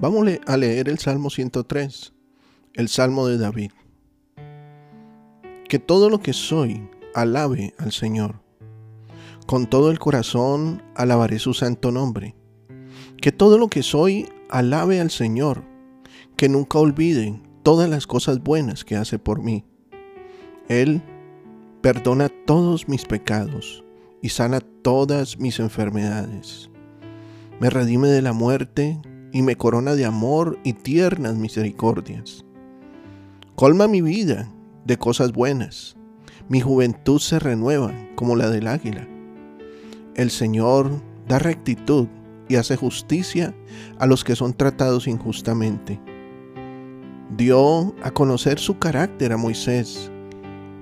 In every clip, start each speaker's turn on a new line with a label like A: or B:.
A: vamos a leer el Salmo 103, el Salmo de David. Que todo lo que soy alabe al Señor. Con todo el corazón alabaré su santo nombre. Que todo lo que soy alabe al Señor. Que nunca olviden todas las cosas buenas que hace por mí. Él perdona todos mis pecados y sana todas mis enfermedades. Me redime de la muerte y me corona de amor y tiernas misericordias. Colma mi vida de cosas buenas. Mi juventud se renueva como la del águila. El Señor da rectitud y hace justicia a los que son tratados injustamente. Dio a conocer su carácter a Moisés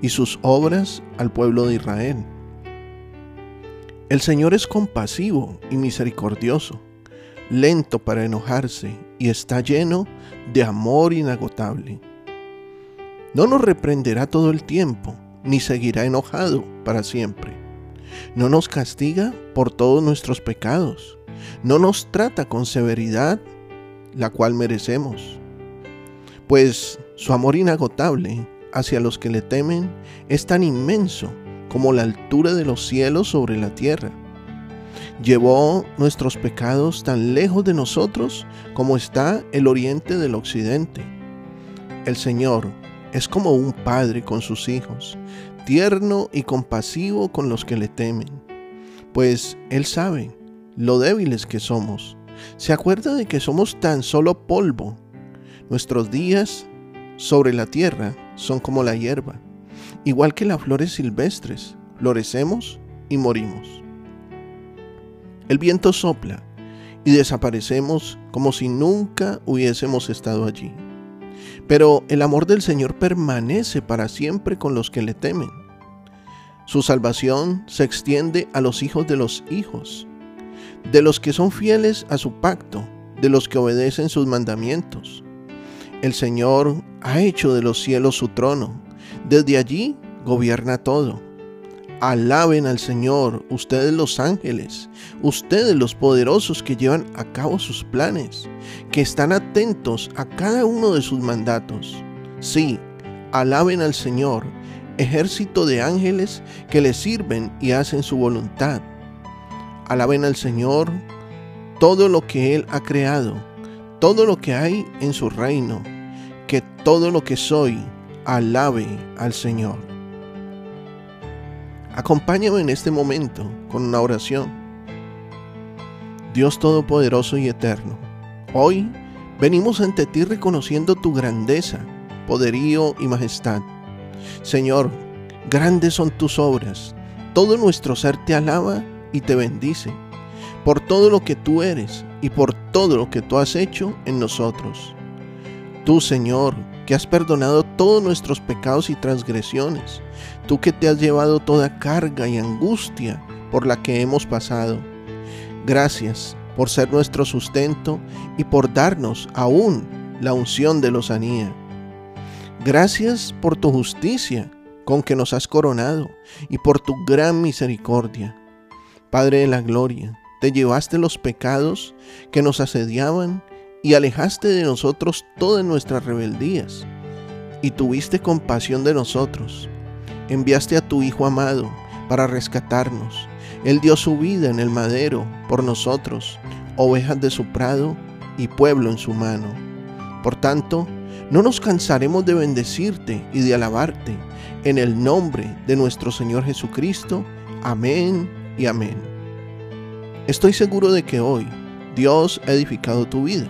A: y sus obras al pueblo de Israel. El Señor es compasivo y misericordioso, lento para enojarse y está lleno de amor inagotable. No nos reprenderá todo el tiempo, ni seguirá enojado para siempre. No nos castiga por todos nuestros pecados, no nos trata con severidad, la cual merecemos. Pues su amor inagotable hacia los que le temen es tan inmenso como la altura de los cielos sobre la tierra. Llevó nuestros pecados tan lejos de nosotros como está el oriente del occidente. El Señor es como un padre con sus hijos, tierno y compasivo con los que le temen, pues Él sabe lo débiles que somos. Se acuerda de que somos tan solo polvo. Nuestros días sobre la tierra son como la hierba Igual que las flores silvestres, florecemos y morimos. El viento sopla y desaparecemos como si nunca hubiésemos estado allí. Pero el amor del Señor permanece para siempre con los que le temen. Su salvación se extiende a los hijos de los hijos, de los que son fieles a su pacto, de los que obedecen sus mandamientos. El Señor ha hecho de los cielos su trono desde allí gobierna todo. Alaben al Señor, ustedes los ángeles, ustedes los poderosos que llevan a cabo sus planes, que están atentos a cada uno de sus mandatos. Sí, alaben al Señor, ejército de ángeles que le sirven y hacen su voluntad. Alaben al Señor todo lo que Él ha creado, todo lo que hay en su reino, que todo lo que soy, alabe al Señor. Acompáñame en este momento con una oración. Dios Todopoderoso y Eterno, hoy venimos ante ti reconociendo tu grandeza, poderío y majestad. Señor, grandes son tus obras, todo nuestro ser te alaba y te bendice, por todo lo que tú eres y por todo lo que tú has hecho en nosotros. Tú, Señor, que has perdonado todos nuestros pecados y transgresiones, tú que te has llevado toda carga y angustia por la que hemos pasado. Gracias por ser nuestro sustento y por darnos aún la unción de lozanía. Gracias por tu justicia con que nos has coronado y por tu gran misericordia. Padre de la gloria, te llevaste los pecados que nos asediaban y alejaste de nosotros todas nuestras rebeldías, y tuviste compasión de nosotros. Enviaste a tu Hijo amado para rescatarnos. Él dio su vida en el madero por nosotros, ovejas de su prado y pueblo en su mano. Por tanto, no nos cansaremos de bendecirte y de alabarte en el nombre de nuestro Señor Jesucristo. Amén y amén. Estoy seguro de que hoy Dios ha edificado tu vida